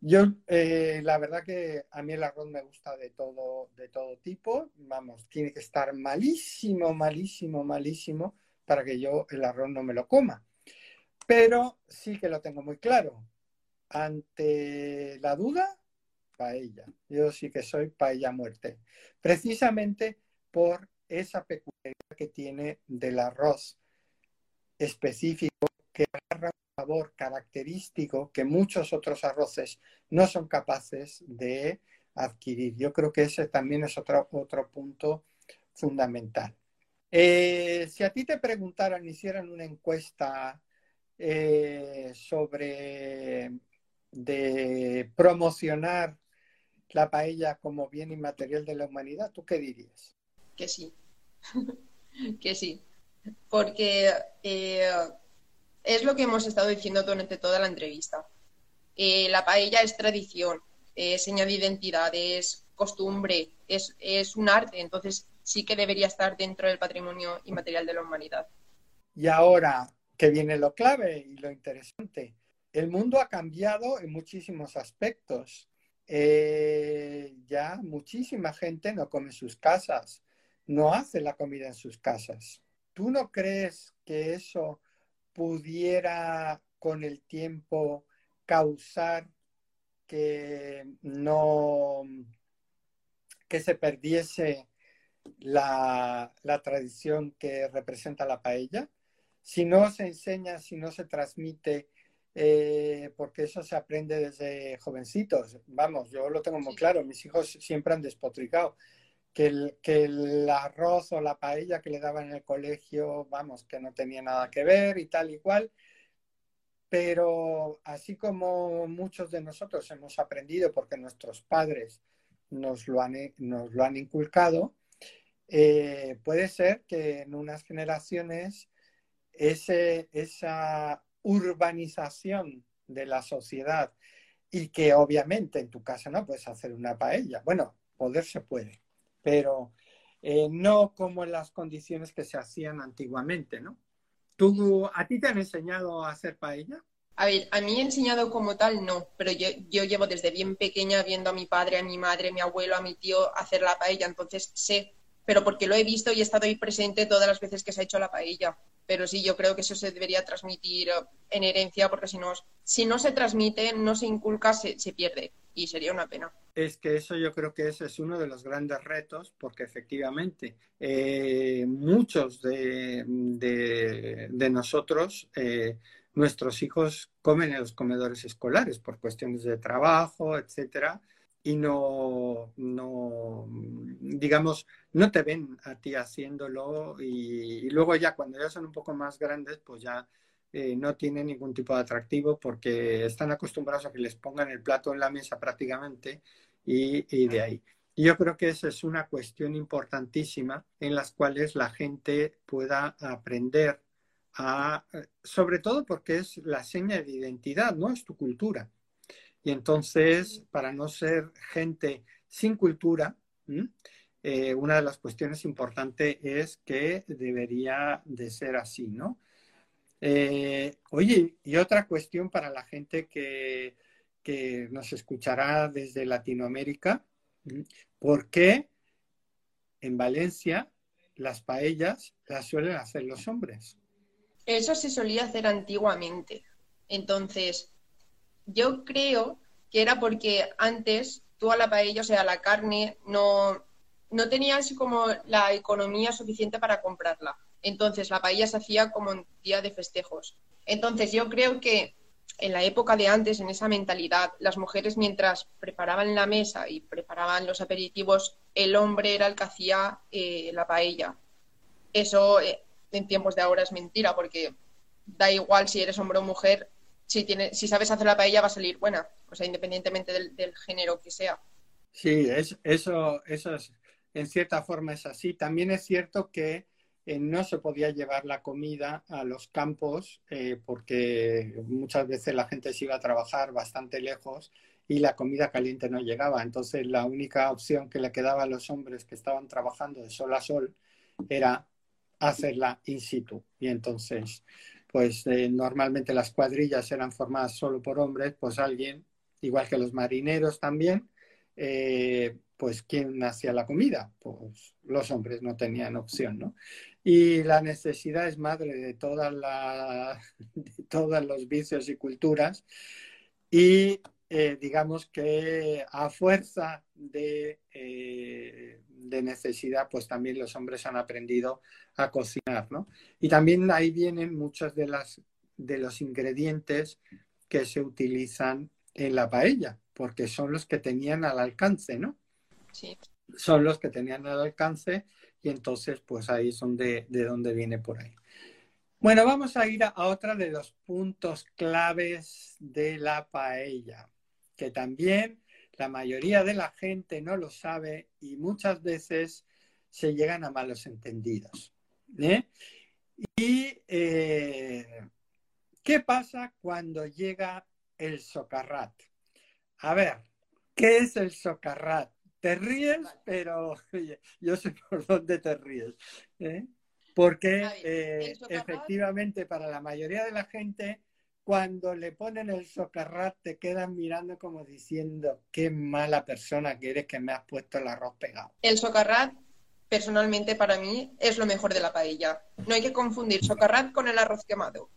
Yo, eh, la verdad que a mí el arroz me gusta de todo, de todo tipo. Vamos, tiene que estar malísimo, malísimo, malísimo para que yo el arroz no me lo coma. Pero sí que lo tengo muy claro. Ante la duda, paella. Yo sí que soy paella muerte. Precisamente por esa peculiaridad que tiene del arroz específico que agarra sabor característico que muchos otros arroces no son capaces de adquirir. Yo creo que ese también es otro, otro punto fundamental. Eh, si a ti te preguntaran, hicieran una encuesta eh, sobre de promocionar la paella como bien inmaterial de la humanidad? ¿Tú qué dirías? Que sí, que sí, porque eh, es lo que hemos estado diciendo durante toda la entrevista. Eh, la paella es tradición, es señal de identidad, es costumbre, es, es un arte, entonces sí que debería estar dentro del patrimonio inmaterial de la humanidad. Y ahora que viene lo clave y lo interesante, el mundo ha cambiado en muchísimos aspectos. Eh, ya muchísima gente no come en sus casas, no hace la comida en sus casas. ¿Tú no crees que eso pudiera con el tiempo causar que no que se perdiese la, la, tradición que representa la paella. Si no se enseña, si no se transmite, eh, porque eso se aprende desde jovencitos. Vamos, yo lo tengo muy claro, mis hijos siempre han despotricado. Que el, que el arroz o la paella que le daban en el colegio, vamos, que no tenía nada que ver y tal y cual. Pero así como muchos de nosotros hemos aprendido porque nuestros padres nos lo han, nos lo han inculcado, eh, puede ser que en unas generaciones esa urbanización de la sociedad y que obviamente en tu casa no puedes hacer una paella. Bueno, poder se puede, pero eh, no como en las condiciones que se hacían antiguamente, ¿no? ¿Tú, ¿A ti te han enseñado a hacer paella? A ver, a mí enseñado como tal, no, pero yo, yo llevo desde bien pequeña viendo a mi padre, a mi madre, a mi abuelo, a mi tío hacer la paella, entonces sé, pero porque lo he visto y he estado ahí presente todas las veces que se ha hecho la paella. Pero sí, yo creo que eso se debería transmitir en herencia, porque si no, si no se transmite, no se inculca, se, pierde y sería una pena. Es que eso yo creo que ese es uno de los grandes retos, porque efectivamente eh, muchos de, de, nosotros eh, nuestros hijos comen en los comedores escolares por cuestiones de trabajo, etcétera, y no, no, digamos, no te ven a ti haciéndolo y, luego ya cuando ya son un poco más grandes, pues ya eh, no tienen ningún tipo de atractivo porque están acostumbrados a que les pongan el plato en la mesa prácticamente y, y de ahí. Y yo creo que esa es una cuestión importantísima en las cuales la gente pueda aprender sobre todo porque es la seña de identidad, ¿no? Es tu cultura. Y entonces, para no ser gente sin cultura, eh, una de las cuestiones importantes es que debería de ser así, ¿no? Eh, oye, y otra cuestión para la gente que, que nos escuchará desde Latinoamérica, ¿por qué en Valencia las paellas las suelen hacer los hombres? Eso se solía hacer antiguamente. Entonces, yo creo que era porque antes tú a la paella, o sea, la carne, no, no tenías como la economía suficiente para comprarla. Entonces, la paella se hacía como un día de festejos. Entonces, yo creo que en la época de antes, en esa mentalidad, las mujeres mientras preparaban la mesa y preparaban los aperitivos, el hombre era el que hacía eh, la paella. Eso eh, en tiempos de ahora es mentira, porque da igual si eres hombre o mujer, si, tiene, si sabes hacer la paella va a salir buena, o sea, independientemente del, género que sea. Sí, es, eso, eso es, en cierta forma es así. También es cierto que eh, no se podía llevar la comida a los campos eh, porque muchas veces la gente se iba a trabajar bastante lejos y la comida caliente no llegaba. Entonces la única opción que le quedaba a los hombres que estaban trabajando de sol a sol era hacerla in situ. Y entonces, pues eh, normalmente las cuadrillas eran formadas solo por hombres, pues alguien, igual que los marineros también, eh, pues ¿quién hacía la comida? Pues los hombres no tenían opción, ¿no? Y la necesidad es madre de, todos los vicios y culturas. Y eh, digamos que a fuerza de, de, necesidad, pues también los hombres han aprendido a cocinar, ¿no? Y también ahí vienen muchos de, las, de los ingredientes que se utilizan en la paella, porque son los que tenían al alcance, ¿no? Sí. Son los que tenían al alcance y entonces, pues ahí son de, de donde viene por ahí. Bueno, vamos a ir a, a otra de los puntos claves de la paella que también la mayoría de la gente no lo sabe y muchas veces se llegan a malos entendidos. ¿eh? ¿Y eh, qué pasa cuando llega el socarrat? A ver, ¿qué es el socarrat? Te ríes, pero yo sé por dónde te ríes. ¿eh? Porque efectivamente para la mayoría de la gente cuando le ponen el socarrat te quedan mirando como diciendo qué mala persona que eres que me has puesto el arroz pegado. El socarrat, personalmente para mí, es lo mejor de la paella. No hay que confundir socarrat con el arroz quemado.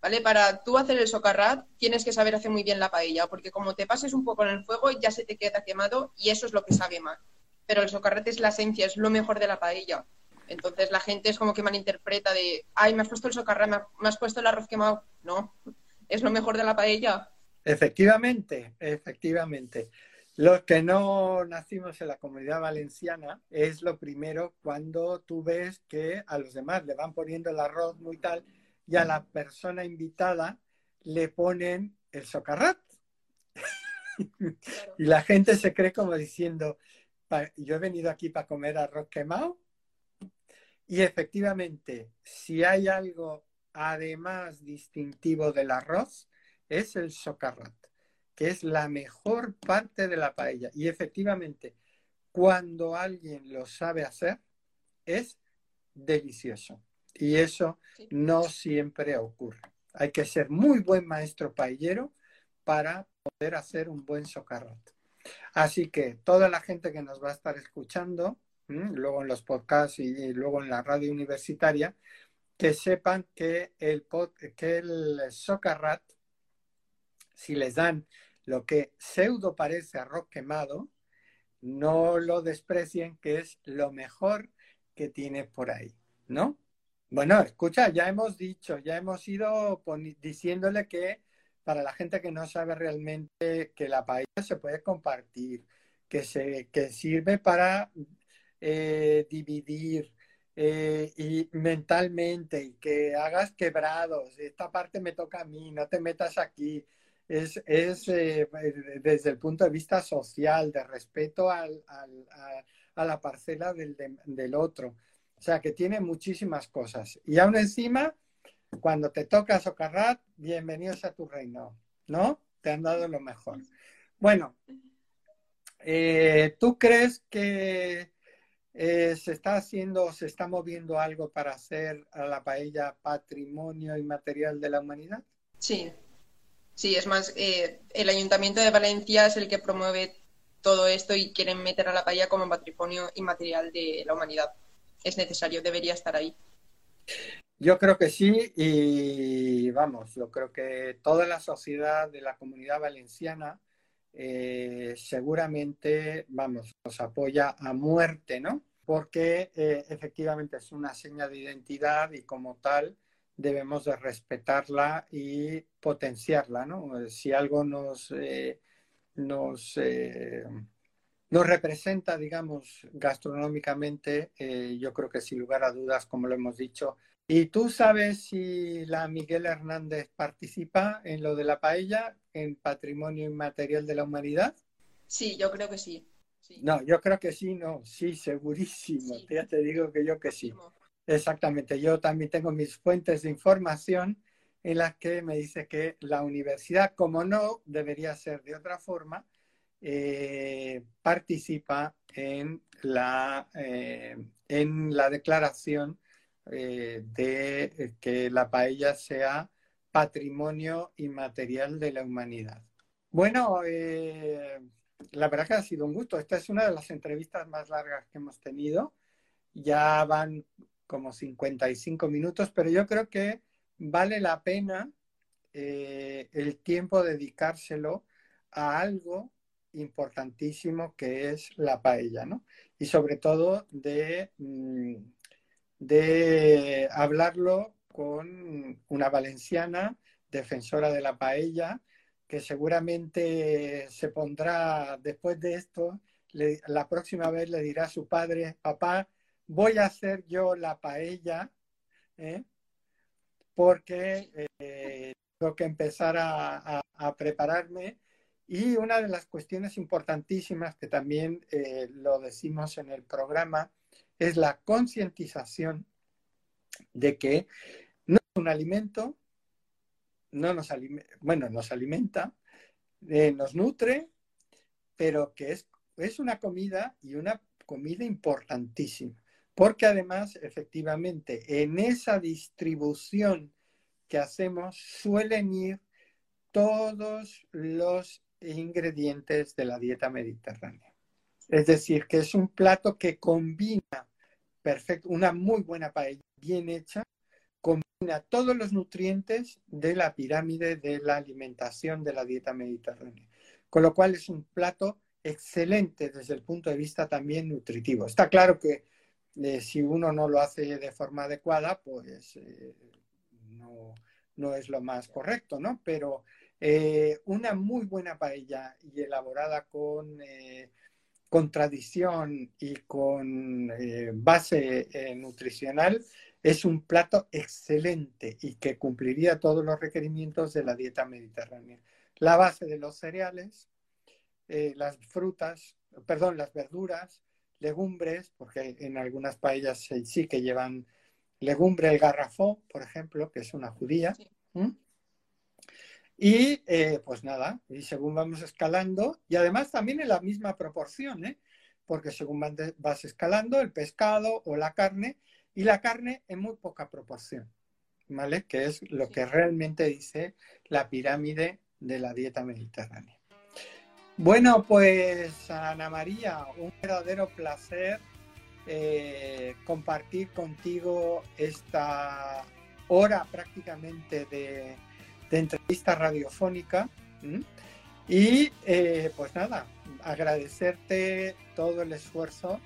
¿Vale? Para tú hacer el socarrat tienes que saber hacer muy bien la paella, porque como te pases un poco en el fuego ya se te queda quemado y eso es lo que sabe mal. Pero el socarrat es la esencia, es lo mejor de la paella. Entonces la gente es como que malinterpreta de, ay, me has puesto el socarrat, me has puesto el arroz quemado. No, es lo mejor de la paella. Efectivamente, efectivamente. Los que no nacimos en la comunidad valenciana es lo primero cuando tú ves que a los demás le van poniendo el arroz muy tal y a la persona invitada le ponen el socarrat. y la gente se cree como diciendo, yo he venido aquí para comer arroz quemado. Y efectivamente, si hay algo además distintivo del arroz es el socarrat, que es la mejor parte de la paella. Y efectivamente, cuando alguien lo sabe hacer, es delicioso. Y eso no siempre ocurre. Hay que ser muy buen maestro paellero para poder hacer un buen socarrat. Así que toda la gente que nos va a estar escuchando, luego en los podcasts y luego en la radio universitaria, que sepan que el, que el socarrat, si les dan lo que pseudo parece arroz quemado, no lo desprecien, que es lo mejor que tiene por ahí, ¿no? Bueno, escucha, ya hemos dicho, ya hemos ido diciéndole que para la gente que no sabe realmente que la paella se puede compartir, que, se, que sirve para eh, dividir, eh, y mentalmente y que hagas quebrados, esta parte me toca a mí, no te metas aquí. Es, es eh, desde el punto de vista social, de respeto al, al, a, la parcela del, del, otro. O sea, que tiene muchísimas cosas. Y aún encima, cuando te toca socarrat, bienvenidos a tu reino, ¿no? Te han dado lo mejor. Bueno, eh, ¿tú crees que eh, ¿Se está haciendo, se está moviendo algo para hacer a la paella patrimonio inmaterial de la humanidad? Sí, sí, es más, eh, el Ayuntamiento de Valencia es el que promueve todo esto y quieren meter a la paella como patrimonio inmaterial de la humanidad. Es necesario, debería estar ahí. Yo creo que sí y vamos, yo creo que toda la sociedad de la comunidad valenciana eh, seguramente, vamos, nos apoya a muerte, ¿no? Porque eh, efectivamente es una seña de identidad y como tal debemos de respetarla y potenciarla, ¿no? Si algo nos, eh, nos, nos representa, digamos, gastronómicamente, yo creo que sin lugar a dudas, como lo hemos dicho, ¿Y tú sabes si la Miguel Hernández participa en lo de la paella, en Patrimonio Inmaterial de la Humanidad? Sí, yo creo que sí. No, yo creo que sí, no, sí, segurísimo. Ya te digo que yo que sí. Exactamente, yo también tengo mis fuentes de información en las que me dice que la universidad, como no debería ser de otra forma, eh, participa en la, eh, en la declaración eh, de eh, que la paella sea patrimonio inmaterial de la humanidad. Bueno, eh, la verdad que ha sido un gusto. Esta es una de las entrevistas más largas que hemos tenido. Ya van como 55 minutos, pero yo creo que vale la pena el tiempo dedicárselo a algo importantísimo que es la paella, ¿no? Y sobre todo de mm, de hablarlo con una valenciana, defensora de la paella, que seguramente se pondrá después de esto, la próxima vez le dirá a su padre, papá, voy a hacer yo la paella, ¿eh? porque eh, tengo que empezar a, prepararme Y una de las cuestiones importantísimas que también eh, lo decimos en el programa es la concientización de que no es un alimento, no nos bueno, nos alimenta, eh, nos nutre, pero que es, es una comida y una comida importantísima, porque además, efectivamente, en esa distribución que hacemos suelen ir todos los ingredientes de la dieta mediterránea. Es decir, que es un plato que combina perfecto, una muy buena paella bien hecha, combina todos los nutrientes de la pirámide de la alimentación de la dieta mediterránea. Con lo cual es un plato excelente desde el punto de vista también nutritivo. Está claro que eh, si uno no lo hace de forma adecuada, pues eh, no, no, es lo más correcto, ¿no? Pero eh, una muy buena paella y elaborada con, con tradición y con eh, base nutricional es un plato excelente y que cumpliría todos los requerimientos de la dieta mediterránea. La base de los cereales, las frutas, perdón, las verduras, legumbres, porque en algunas paellas sí que llevan legumbre, el garrafó, por ejemplo, que es una judía. Y eh, pues nada, y según vamos escalando, y además también en la misma proporción, ¿eh? porque según vas escalando, el pescado o la carne, y la carne en muy poca proporción, ¿vale? Que es lo que realmente dice la pirámide de la dieta mediterránea. Bueno, pues Ana María, un verdadero placer eh, compartir contigo esta hora prácticamente de de entrevista radiofónica. Y eh, pues nada, agradecerte todo el esfuerzo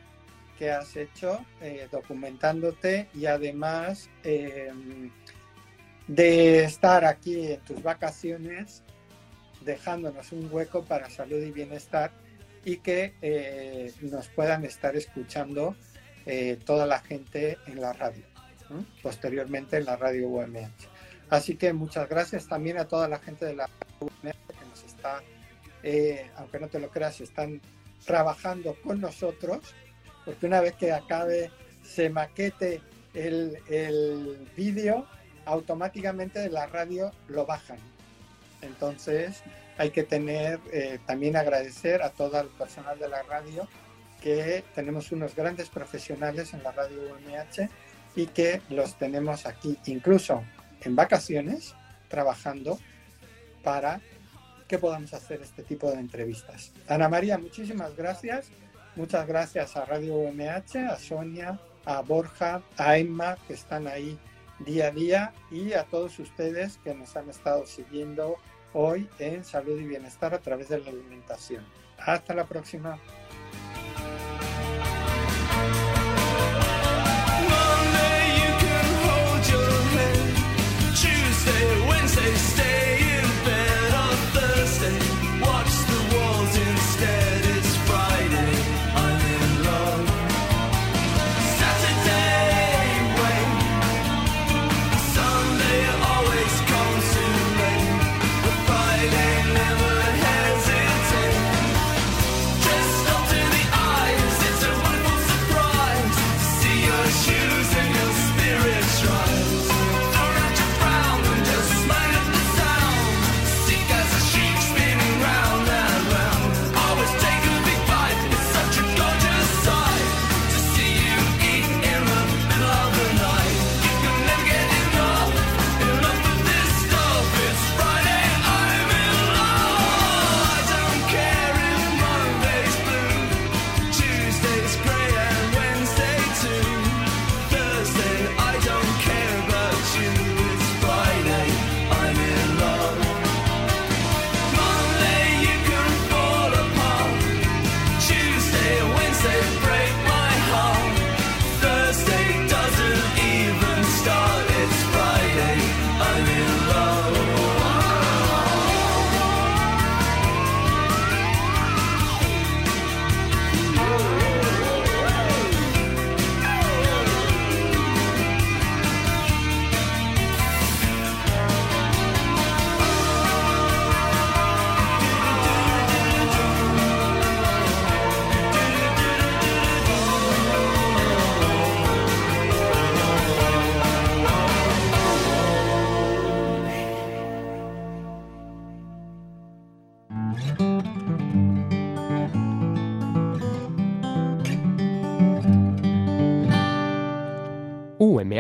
que has hecho eh, documentándote y además em, de estar aquí en tus vacaciones dejándonos un hueco para salud y bienestar y que eh, nos puedan estar escuchando toda la gente en la radio, posteriormente en la radio UMH. Así que muchas gracias también a toda la gente de la que nos está, eh, aunque no te lo creas, están trabajando con nosotros, porque una vez que acabe, se maquete el, el vídeo, automáticamente de la radio lo bajan. Entonces hay que tener, eh, también agradecer a todo el personal de la radio, que tenemos unos grandes profesionales en la radio UMH y que los tenemos aquí. Incluso en vacaciones trabajando para que podamos hacer este tipo de entrevistas. Ana María, muchísimas gracias. Muchas gracias a Radio UMH, a Sonia, a Borja, a Emma, que están ahí día a día, y a todos ustedes que nos han estado siguiendo hoy en Salud y Bienestar a través de la alimentación. Hasta la próxima.